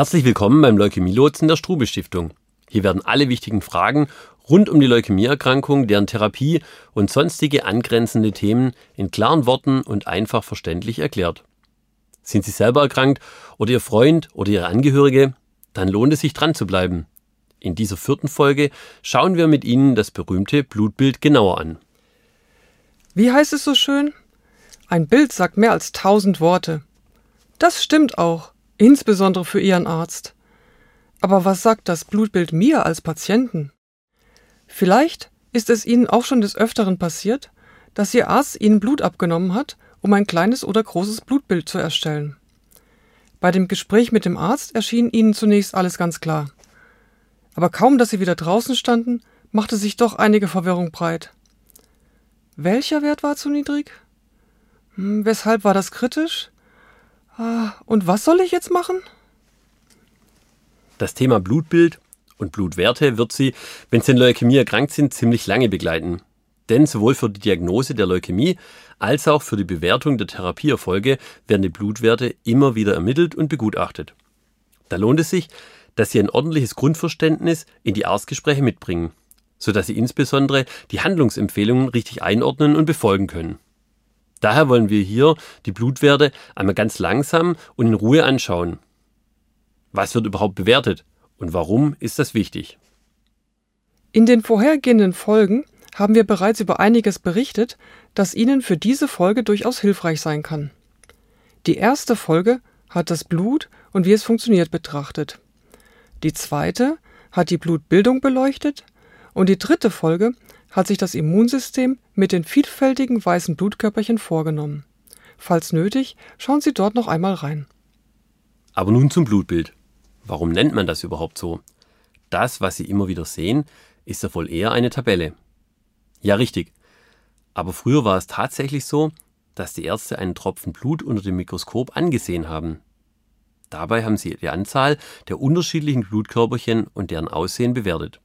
Herzlich willkommen beim Leukämielotsen der Strube Stiftung. Hier werden alle wichtigen Fragen rund um die Leukämieerkrankung, deren Therapie und sonstige angrenzende Themen in klaren Worten und einfach verständlich erklärt. Sind Sie selber erkrankt oder Ihr Freund oder Ihre Angehörige? Dann lohnt es sich dran zu bleiben. In dieser vierten Folge schauen wir mit Ihnen das berühmte Blutbild genauer an. Wie heißt es so schön? Ein Bild sagt mehr als tausend Worte. Das stimmt auch, insbesondere für Ihren Arzt. Aber was sagt das Blutbild mir als Patienten? Vielleicht ist es Ihnen auch schon des Öfteren passiert, dass Ihr Arzt Ihnen Blut abgenommen hat, um ein kleines oder großes Blutbild zu erstellen. Bei dem Gespräch mit dem Arzt erschien Ihnen zunächst alles ganz klar. Aber kaum, dass Sie wieder draußen standen, machte sich doch einige Verwirrung breit. Welcher Wert war zu niedrig? Hm, weshalb war das kritisch? Und was soll ich jetzt machen? Das Thema Blutbild und Blutwerte wird Sie, wenn Sie in Leukämie erkrankt sind, ziemlich lange begleiten. Denn sowohl für die Diagnose der Leukämie als auch für die Bewertung der Therapieerfolge werden die Blutwerte immer wieder ermittelt und begutachtet. Da lohnt es sich, dass Sie ein ordentliches Grundverständnis in die Arztgespräche mitbringen, sodass Sie insbesondere die Handlungsempfehlungen richtig einordnen und befolgen können. Daher wollen wir hier die Blutwerte einmal ganz langsam und in Ruhe anschauen was wird überhaupt bewertet und warum ist das wichtig? In den vorhergehenden Folgen haben wir bereits über einiges berichtet, das Ihnen für diese Folge durchaus hilfreich sein kann. Die erste Folge hat das Blut und wie es funktioniert betrachtet. Die zweite hat die Blutbildung beleuchtet und die dritte Folge hat sich das Immunsystem mit den vielfältigen weißen Blutkörperchen vorgenommen. Falls nötig, schauen Sie dort noch einmal rein. Aber nun zum Blutbild. Warum nennt man das überhaupt so? Das, was Sie immer wieder sehen, ist ja wohl eher eine Tabelle. Ja, richtig. Aber früher war es tatsächlich so, dass die Ärzte einen Tropfen Blut unter dem Mikroskop angesehen haben. Dabei haben sie die Anzahl der unterschiedlichen Blutkörperchen und deren Aussehen bewertet.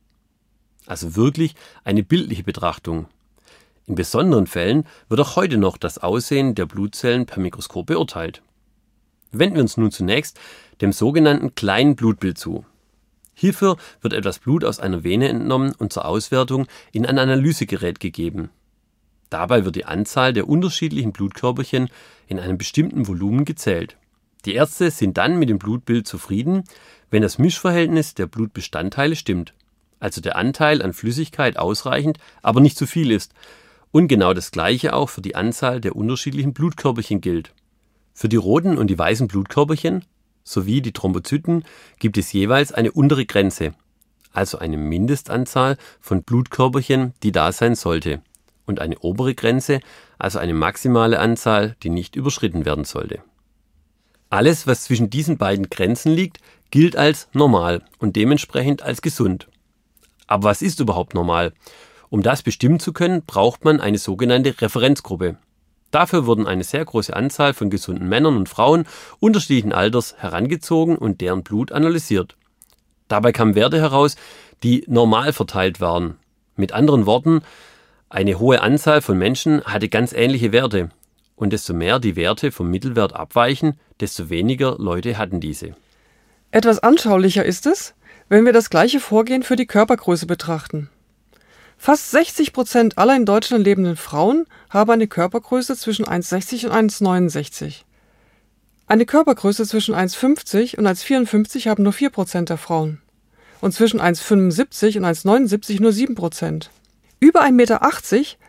Also wirklich eine bildliche Betrachtung. In besonderen Fällen wird auch heute noch das Aussehen der Blutzellen per Mikroskop beurteilt. Wenden wir uns nun zunächst dem sogenannten kleinen Blutbild zu. Hierfür wird etwas Blut aus einer Vene entnommen und zur Auswertung in ein Analysegerät gegeben. Dabei wird die Anzahl der unterschiedlichen Blutkörperchen in einem bestimmten Volumen gezählt. Die Ärzte sind dann mit dem Blutbild zufrieden, wenn das Mischverhältnis der Blutbestandteile stimmt, also der Anteil an Flüssigkeit ausreichend, aber nicht zu viel ist. Und genau das gleiche auch für die Anzahl der unterschiedlichen Blutkörperchen gilt. Für die roten und die weißen Blutkörperchen sowie die Thrombozyten gibt es jeweils eine untere Grenze, also eine Mindestanzahl von Blutkörperchen, die da sein sollte, und eine obere Grenze, also eine maximale Anzahl, die nicht überschritten werden sollte. Alles, was zwischen diesen beiden Grenzen liegt, gilt als normal und dementsprechend als gesund. Aber was ist überhaupt normal? Um das bestimmen zu können, braucht man eine sogenannte Referenzgruppe, Dafür wurden eine sehr große Anzahl von gesunden Männern und Frauen unterschiedlichen Alters herangezogen und deren Blut analysiert. Dabei kamen Werte heraus, die normal verteilt waren. Mit anderen Worten, eine hohe Anzahl von Menschen hatte ganz ähnliche Werte. Und desto mehr die Werte vom Mittelwert abweichen, desto weniger Leute hatten diese. Etwas anschaulicher ist es, wenn wir das gleiche Vorgehen für die Körpergröße betrachten. Fast 60 Prozent aller in Deutschland lebenden Frauen haben eine Körpergröße zwischen 1,60 und 1,69. Eine Körpergröße zwischen 1,50 und 1,54 haben nur 4 Prozent der Frauen. Und zwischen 1,75 und 1,79 nur 7 Prozent. Über 1,80 Meter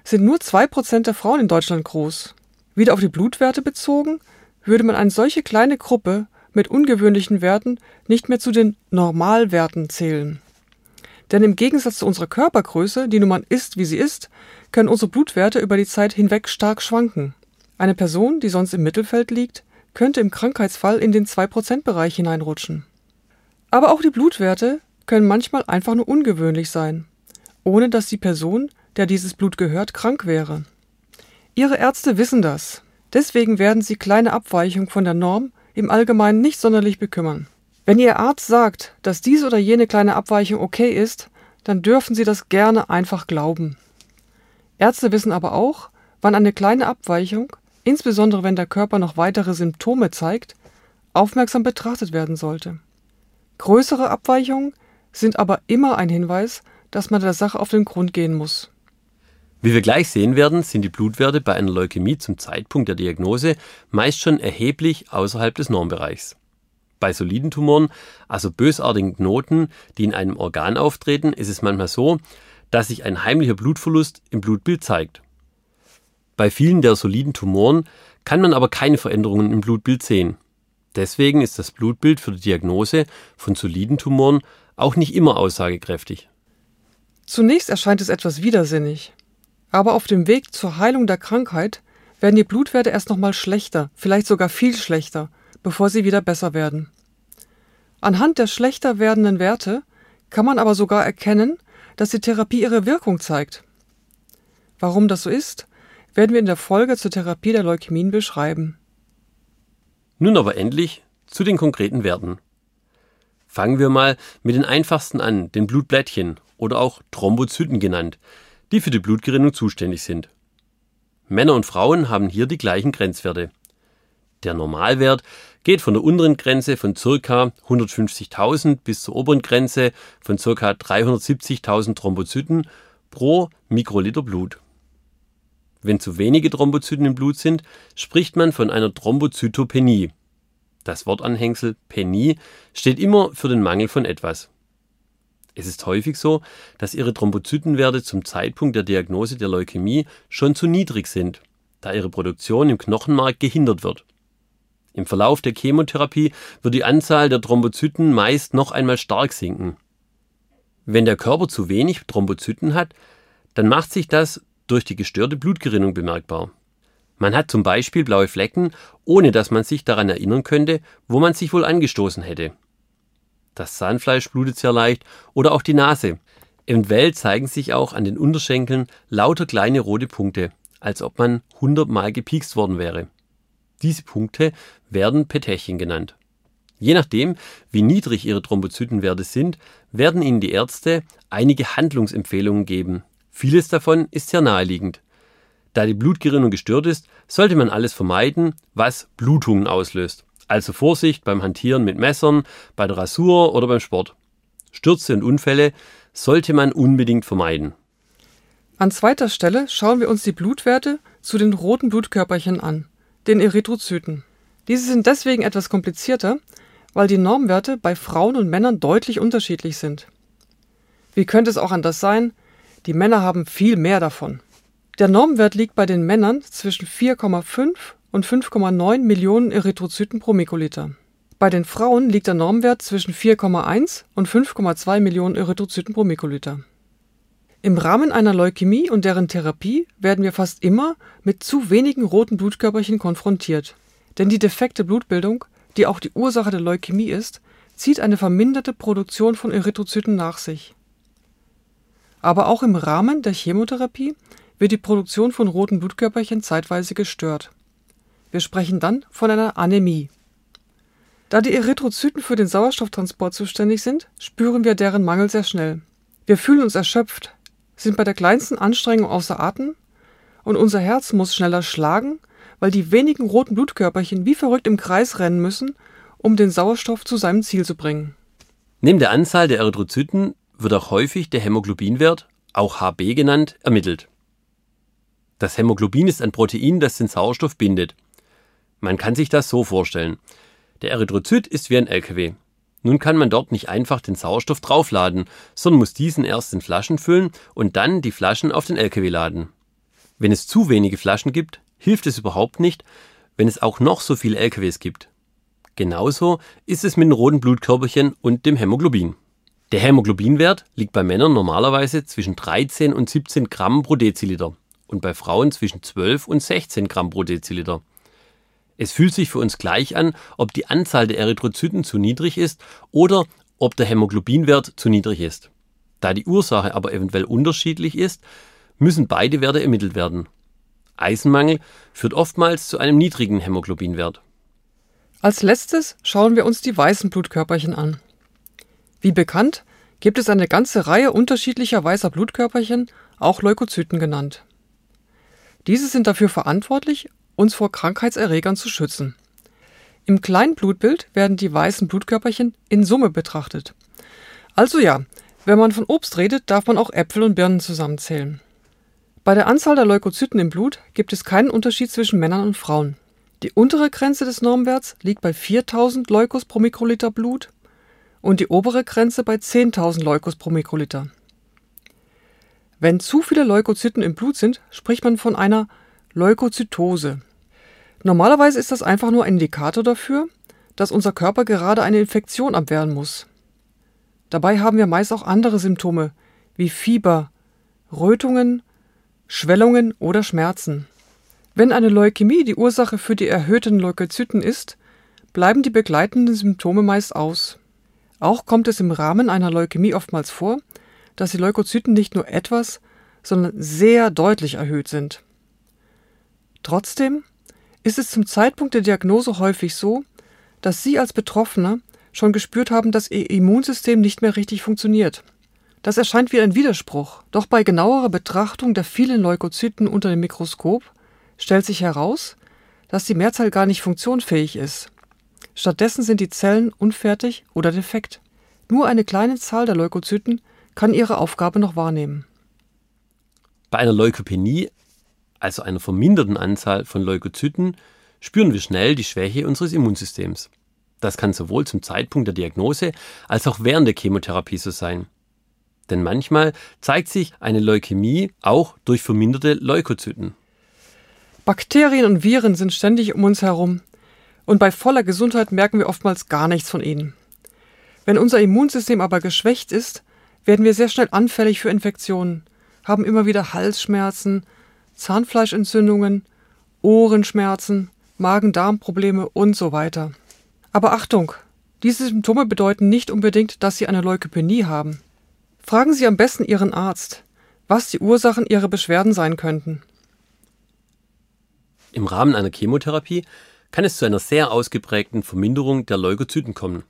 sind nur 2 Prozent der Frauen in Deutschland groß. Wieder auf die Blutwerte bezogen, würde man eine solche kleine Gruppe mit ungewöhnlichen Werten nicht mehr zu den Normalwerten zählen. Denn im Gegensatz zu unserer Körpergröße, die nun mal ist, wie sie ist, können unsere Blutwerte über die Zeit hinweg stark schwanken. Eine Person, die sonst im Mittelfeld liegt, könnte im Krankheitsfall in den 2%-Bereich hineinrutschen. Aber auch die Blutwerte können manchmal einfach nur ungewöhnlich sein, ohne dass die Person, der dieses Blut gehört, krank wäre. Ihre Ärzte wissen das. Deswegen werden sie kleine Abweichungen von der Norm im Allgemeinen nicht sonderlich bekümmern. Wenn Ihr Arzt sagt, dass diese oder jene kleine Abweichung okay ist, dann dürfen Sie das gerne einfach glauben. Ärzte wissen aber auch, wann eine kleine Abweichung, insbesondere wenn der Körper noch weitere Symptome zeigt, aufmerksam betrachtet werden sollte. Größere Abweichungen sind aber immer ein Hinweis, dass man der Sache auf den Grund gehen muss. Wie wir gleich sehen werden, sind die Blutwerte bei einer Leukämie zum Zeitpunkt der Diagnose meist schon erheblich außerhalb des Normbereichs. Bei soliden Tumoren, also bösartigen Knoten, die in einem Organ auftreten, ist es manchmal so, dass sich ein heimlicher Blutverlust im Blutbild zeigt. Bei vielen der soliden Tumoren kann man aber keine Veränderungen im Blutbild sehen. Deswegen ist das Blutbild für die Diagnose von soliden Tumoren auch nicht immer aussagekräftig. Zunächst erscheint es etwas widersinnig. Aber auf dem Weg zur Heilung der Krankheit werden die Blutwerte erst nochmal schlechter, vielleicht sogar viel schlechter, bevor sie wieder besser werden. Anhand der schlechter werdenden Werte kann man aber sogar erkennen, dass die Therapie ihre Wirkung zeigt. Warum das so ist, werden wir in der Folge zur Therapie der Leukämien beschreiben. Nun aber endlich zu den konkreten Werten. Fangen wir mal mit den einfachsten an, den Blutblättchen oder auch Thrombozyten genannt, die für die Blutgerinnung zuständig sind. Männer und Frauen haben hier die gleichen Grenzwerte. Der Normalwert geht von der unteren Grenze von ca. 150.000 bis zur oberen Grenze von ca. 370.000 Thrombozyten pro Mikroliter Blut. Wenn zu wenige Thrombozyten im Blut sind, spricht man von einer Thrombozytopenie. Das Wortanhängsel Penie steht immer für den Mangel von etwas. Es ist häufig so, dass ihre Thrombozytenwerte zum Zeitpunkt der Diagnose der Leukämie schon zu niedrig sind, da ihre Produktion im Knochenmark gehindert wird. Im Verlauf der Chemotherapie wird die Anzahl der Thrombozyten meist noch einmal stark sinken. Wenn der Körper zu wenig Thrombozyten hat, dann macht sich das durch die gestörte Blutgerinnung bemerkbar. Man hat zum Beispiel blaue Flecken, ohne dass man sich daran erinnern könnte, wo man sich wohl angestoßen hätte. Das Zahnfleisch blutet sehr leicht oder auch die Nase. Eventuell zeigen sich auch an den Unterschenkeln lauter kleine rote Punkte, als ob man hundertmal gepiekst worden wäre. Diese Punkte werden Petechien genannt. Je nachdem, wie niedrig Ihre Thrombozytenwerte sind, werden Ihnen die Ärzte einige Handlungsempfehlungen geben. Vieles davon ist sehr naheliegend. Da die Blutgerinnung gestört ist, sollte man alles vermeiden, was Blutungen auslöst. Also Vorsicht beim Hantieren mit Messern, bei der Rasur oder beim Sport. Stürze und Unfälle sollte man unbedingt vermeiden. An zweiter Stelle schauen wir uns die Blutwerte zu den roten Blutkörperchen an, den Erythrozyten. Diese sind deswegen etwas komplizierter, weil die Normwerte bei Frauen und Männern deutlich unterschiedlich sind. Wie könnte es auch anders sein? Die Männer haben viel mehr davon. Der Normwert liegt bei den Männern zwischen 4,5 und 5,9 Millionen Erythrozyten pro Mikroliter. Bei den Frauen liegt der Normwert zwischen 4,1 und 5,2 Millionen Erythrozyten pro Mikroliter. Im Rahmen einer Leukämie und deren Therapie werden wir fast immer mit zu wenigen roten Blutkörperchen konfrontiert. Denn die defekte Blutbildung, die auch die Ursache der Leukämie ist, zieht eine verminderte Produktion von Erythrozyten nach sich. Aber auch im Rahmen der Chemotherapie wird die Produktion von roten Blutkörperchen zeitweise gestört wir sprechen dann von einer Anämie. Da die Erythrozyten für den Sauerstofftransport zuständig sind, spüren wir deren Mangel sehr schnell. Wir fühlen uns erschöpft, sind bei der kleinsten Anstrengung außer Atem und unser Herz muss schneller schlagen, weil die wenigen roten Blutkörperchen wie verrückt im Kreis rennen müssen, um den Sauerstoff zu seinem Ziel zu bringen. Neben der Anzahl der Erythrozyten wird auch häufig der Hämoglobinwert, auch HB genannt, ermittelt. Das Hämoglobin ist ein Protein, das den Sauerstoff bindet. Man kann sich das so vorstellen. Der Erythrozyt ist wie ein LKW. Nun kann man dort nicht einfach den Sauerstoff draufladen, sondern muss diesen erst in Flaschen füllen und dann die Flaschen auf den LKW laden. Wenn es zu wenige Flaschen gibt, hilft es überhaupt nicht, wenn es auch noch so viele LKWs gibt. Genauso ist es mit den roten Blutkörperchen und dem Hämoglobin. Der Hämoglobinwert liegt bei Männern normalerweise zwischen 13 und 17 Gramm pro Deziliter und bei Frauen zwischen 12 und 16 Gramm pro Deziliter. Es fühlt sich für uns gleich an, ob die Anzahl der Erythrozyten zu niedrig ist oder ob der Hämoglobinwert zu niedrig ist. Da die Ursache aber eventuell unterschiedlich ist, müssen beide Werte ermittelt werden. Eisenmangel führt oftmals zu einem niedrigen Hämoglobinwert. Als letztes schauen wir uns die weißen Blutkörperchen an. Wie bekannt, gibt es eine ganze Reihe unterschiedlicher weißer Blutkörperchen, auch Leukozyten genannt. Diese sind dafür verantwortlich, uns vor Krankheitserregern zu schützen. Im kleinen Blutbild werden die weißen Blutkörperchen in Summe betrachtet. Also ja, wenn man von Obst redet, darf man auch Äpfel und Birnen zusammenzählen. Bei der Anzahl der Leukozyten im Blut gibt es keinen Unterschied zwischen Männern und Frauen. Die untere Grenze des Normwerts liegt bei 4000 Leukos pro Mikroliter Blut und die obere Grenze bei 10.000 Leukos pro Mikroliter. Wenn zu viele Leukozyten im Blut sind, spricht man von einer Leukozytose. Normalerweise ist das einfach nur ein Indikator dafür, dass unser Körper gerade eine Infektion abwehren muss. Dabei haben wir meist auch andere Symptome wie Fieber, Rötungen, Schwellungen oder Schmerzen. Wenn eine Leukämie die Ursache für die erhöhten Leukozyten ist, bleiben die begleitenden Symptome meist aus. Auch kommt es im Rahmen einer Leukämie oftmals vor, dass die Leukozyten nicht nur etwas, sondern sehr deutlich erhöht sind. Trotzdem ist es zum Zeitpunkt der Diagnose häufig so, dass Sie als Betroffener schon gespürt haben, dass Ihr Immunsystem nicht mehr richtig funktioniert. Das erscheint wie ein Widerspruch, doch bei genauerer Betrachtung der vielen Leukozyten unter dem Mikroskop stellt sich heraus, dass die Mehrzahl gar nicht funktionsfähig ist. Stattdessen sind die Zellen unfertig oder defekt. Nur eine kleine Zahl der Leukozyten kann ihre Aufgabe noch wahrnehmen. Bei einer Leukopenie, also einer verminderten Anzahl von Leukozyten, spüren wir schnell die Schwäche unseres Immunsystems. Das kann sowohl zum Zeitpunkt der Diagnose als auch während der Chemotherapie so sein. Denn manchmal zeigt sich eine Leukämie auch durch verminderte Leukozyten. Bakterien und Viren sind ständig um uns herum und bei voller Gesundheit merken wir oftmals gar nichts von ihnen. Wenn unser Immunsystem aber geschwächt ist, werden wir sehr schnell anfällig für Infektionen, haben immer wieder Halsschmerzen, Zahnfleischentzündungen, Ohrenschmerzen, Magen-Darm-Probleme und so weiter. Aber Achtung, diese Symptome bedeuten nicht unbedingt, dass Sie eine Leukopenie haben. Fragen Sie am besten Ihren Arzt, was die Ursachen Ihrer Beschwerden sein könnten. Im Rahmen einer Chemotherapie kann es zu einer sehr ausgeprägten Verminderung der Leukozyten kommen.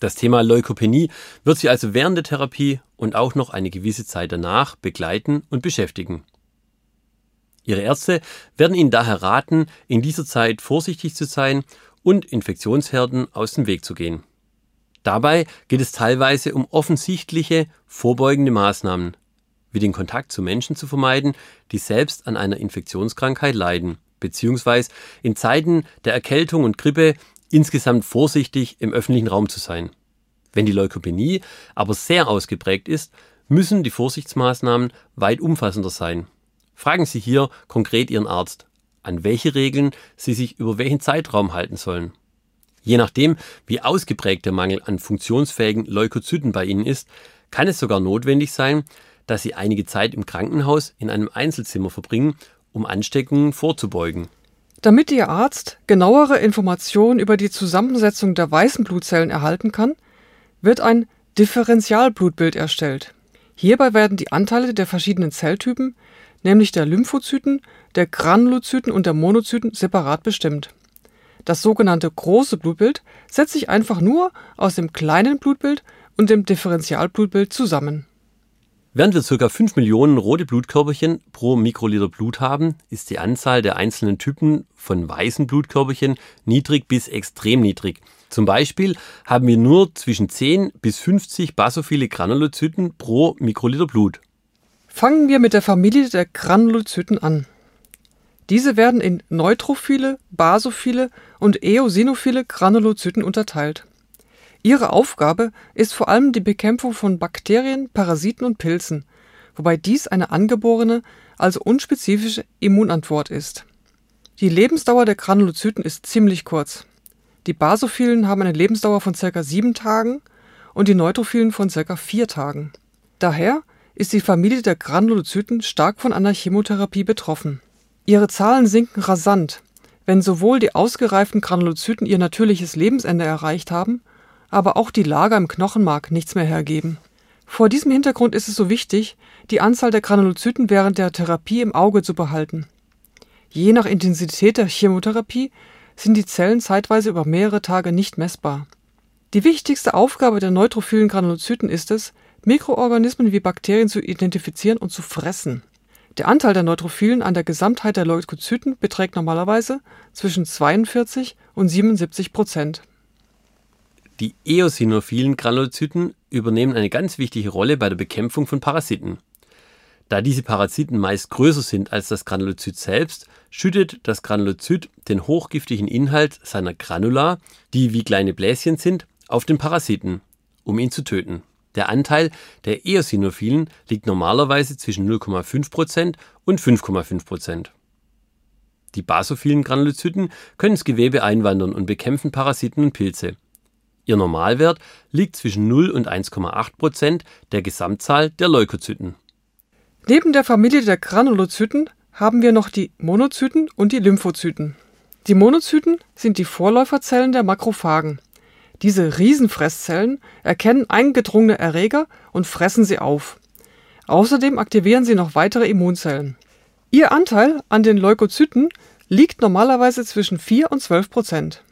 Das Thema Leukopenie wird Sie also während der Therapie und auch noch eine gewisse Zeit danach begleiten und beschäftigen. Ihre Ärzte werden Ihnen daher raten, in dieser Zeit vorsichtig zu sein und Infektionsherden aus dem Weg zu gehen. Dabei geht es teilweise um offensichtliche vorbeugende Maßnahmen, wie den Kontakt zu Menschen zu vermeiden, die selbst an einer Infektionskrankheit leiden, beziehungsweise in Zeiten der Erkältung und Grippe insgesamt vorsichtig im öffentlichen Raum zu sein. Wenn die Leukopenie aber sehr ausgeprägt ist, müssen die Vorsichtsmaßnahmen weit umfassender sein. Fragen Sie hier konkret Ihren Arzt, an welche Regeln Sie sich über welchen Zeitraum halten sollen. Je nachdem, wie ausgeprägt der Mangel an funktionsfähigen Leukozyten bei Ihnen ist, kann es sogar notwendig sein, dass Sie einige Zeit im Krankenhaus in einem Einzelzimmer verbringen, um Ansteckungen vorzubeugen. Damit Ihr Arzt genauere Informationen über die Zusammensetzung der weißen Blutzellen erhalten kann, wird ein Differentialblutbild erstellt. Hierbei werden die Anteile der verschiedenen Zelltypen, nämlich der Lymphozyten, der Granulozyten und der Monozyten, separat bestimmt. Das sogenannte große Blutbild setzt sich einfach nur aus dem kleinen Blutbild und dem Differentialblutbild zusammen Während wir ca. 5 Millionen rote Blutkörperchen pro Mikroliter Blut haben, ist die Anzahl der einzelnen Typen von weißen Blutkörperchen niedrig bis extrem niedrig. Zum Beispiel haben wir nur zwischen 10 bis 50 basophile Granulozyten pro Mikroliter Blut. Fangen wir mit der Familie der Granulozyten an. Diese werden in neutrophile, basophile und eosinophile Granulozyten unterteilt. Ihre Aufgabe ist vor allem die Bekämpfung von Bakterien, Parasiten und Pilzen, wobei dies eine angeborene, also unspezifische Immunantwort ist. Die Lebensdauer der Granulozyten ist ziemlich kurz. Die Basophilen haben eine Lebensdauer von ca. 7 Tagen und die Neutrophilen von ca. 4 Tagen. Daher ist die Familie der Granulozyten stark von einer Chemotherapie betroffen. Ihre Zahlen sinken rasant, wenn sowohl die ausgereiften Granulozyten ihr natürliches Lebensende erreicht haben, aber auch die Lager im Knochenmark nichts mehr hergeben. Vor diesem Hintergrund ist es so wichtig, die Anzahl der Granulozyten während der Therapie im Auge zu behalten. Je nach Intensität der Chemotherapie sind die Zellen zeitweise über mehrere Tage nicht messbar. Die wichtigste Aufgabe der neutrophilen Granulozyten ist es, Mikroorganismen wie Bakterien zu identifizieren und zu fressen. Der Anteil der Neutrophilen an der Gesamtheit der Leukozyten beträgt normalerweise zwischen 42 und 77 Prozent. Die eosinophilen Granulozyten übernehmen eine ganz wichtige Rolle bei der Bekämpfung von Parasiten. Da diese Parasiten meist größer sind als das Granulozyt selbst, schüttet das Granulozyt den hochgiftigen Inhalt seiner Granula, die wie kleine Bläschen sind, auf den Parasiten, um ihn zu töten. Der Anteil der Eosinophilen liegt normalerweise zwischen 0,5% und 5,5%. Die basophilen Granulozyten können ins Gewebe einwandern und bekämpfen Parasiten und Pilze. Ihr Normalwert liegt zwischen 0 und 1,8% der Gesamtzahl der Leukozyten. Neben der Familie der Granulozyten haben wir noch die Monozyten und die Lymphozyten. Die Monozyten sind die Vorläuferzellen der Makrophagen. Diese Riesenfresszellen erkennen eingedrungene Erreger und fressen sie auf. Außerdem aktivieren sie noch weitere Immunzellen. Ihr Anteil an den Leukozyten liegt normalerweise zwischen 4 und 12 Prozent.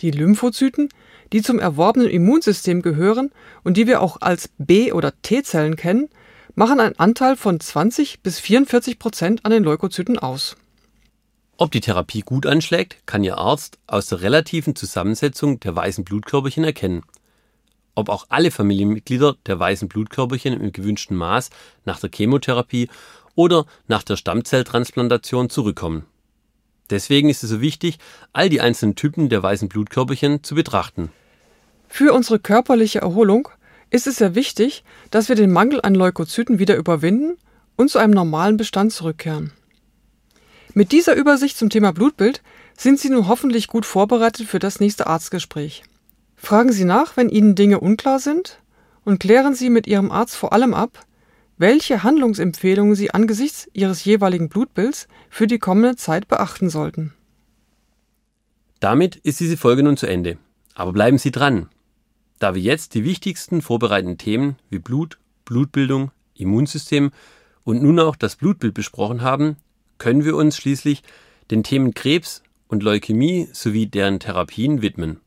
Die Lymphozyten, die zum erworbenen Immunsystem gehören und die wir auch als B- oder T-Zellen kennen, machen einen Anteil von 20 bis 44 Prozent an den Leukozyten aus ob die Therapie gut anschlägt, kann Ihr Arzt aus der relativen Zusammensetzung der weißen Blutkörperchen erkennen. Ob auch alle Familienmitglieder der weißen Blutkörperchen im gewünschten Maß nach der Chemotherapie oder nach der Stammzelltransplantation zurückkommen. Deswegen ist es so wichtig, all die einzelnen Typen der weißen Blutkörperchen zu betrachten. Für unsere körperliche Erholung ist es sehr wichtig, dass wir den Mangel an Leukozyten wieder überwinden und zu einem normalen Bestand zurückkehren. Mit dieser Übersicht zum Thema Blutbild sind Sie nun hoffentlich gut vorbereitet für das nächste Arztgespräch. Fragen Sie nach, wenn Ihnen Dinge unklar sind und klären Sie mit Ihrem Arzt vor allem ab, welche Handlungsempfehlungen Sie angesichts Ihres jeweiligen Blutbilds für die kommende Zeit beachten sollten. Damit ist diese Folge nun zu Ende. Aber bleiben Sie dran, da wir jetzt die wichtigsten vorbereitenden Themen wie Blut, Blutbildung, Immunsystem und nun auch das Blutbild besprochen haben, können wir uns schließlich den Themen Krebs und Leukämie sowie deren Therapien widmen.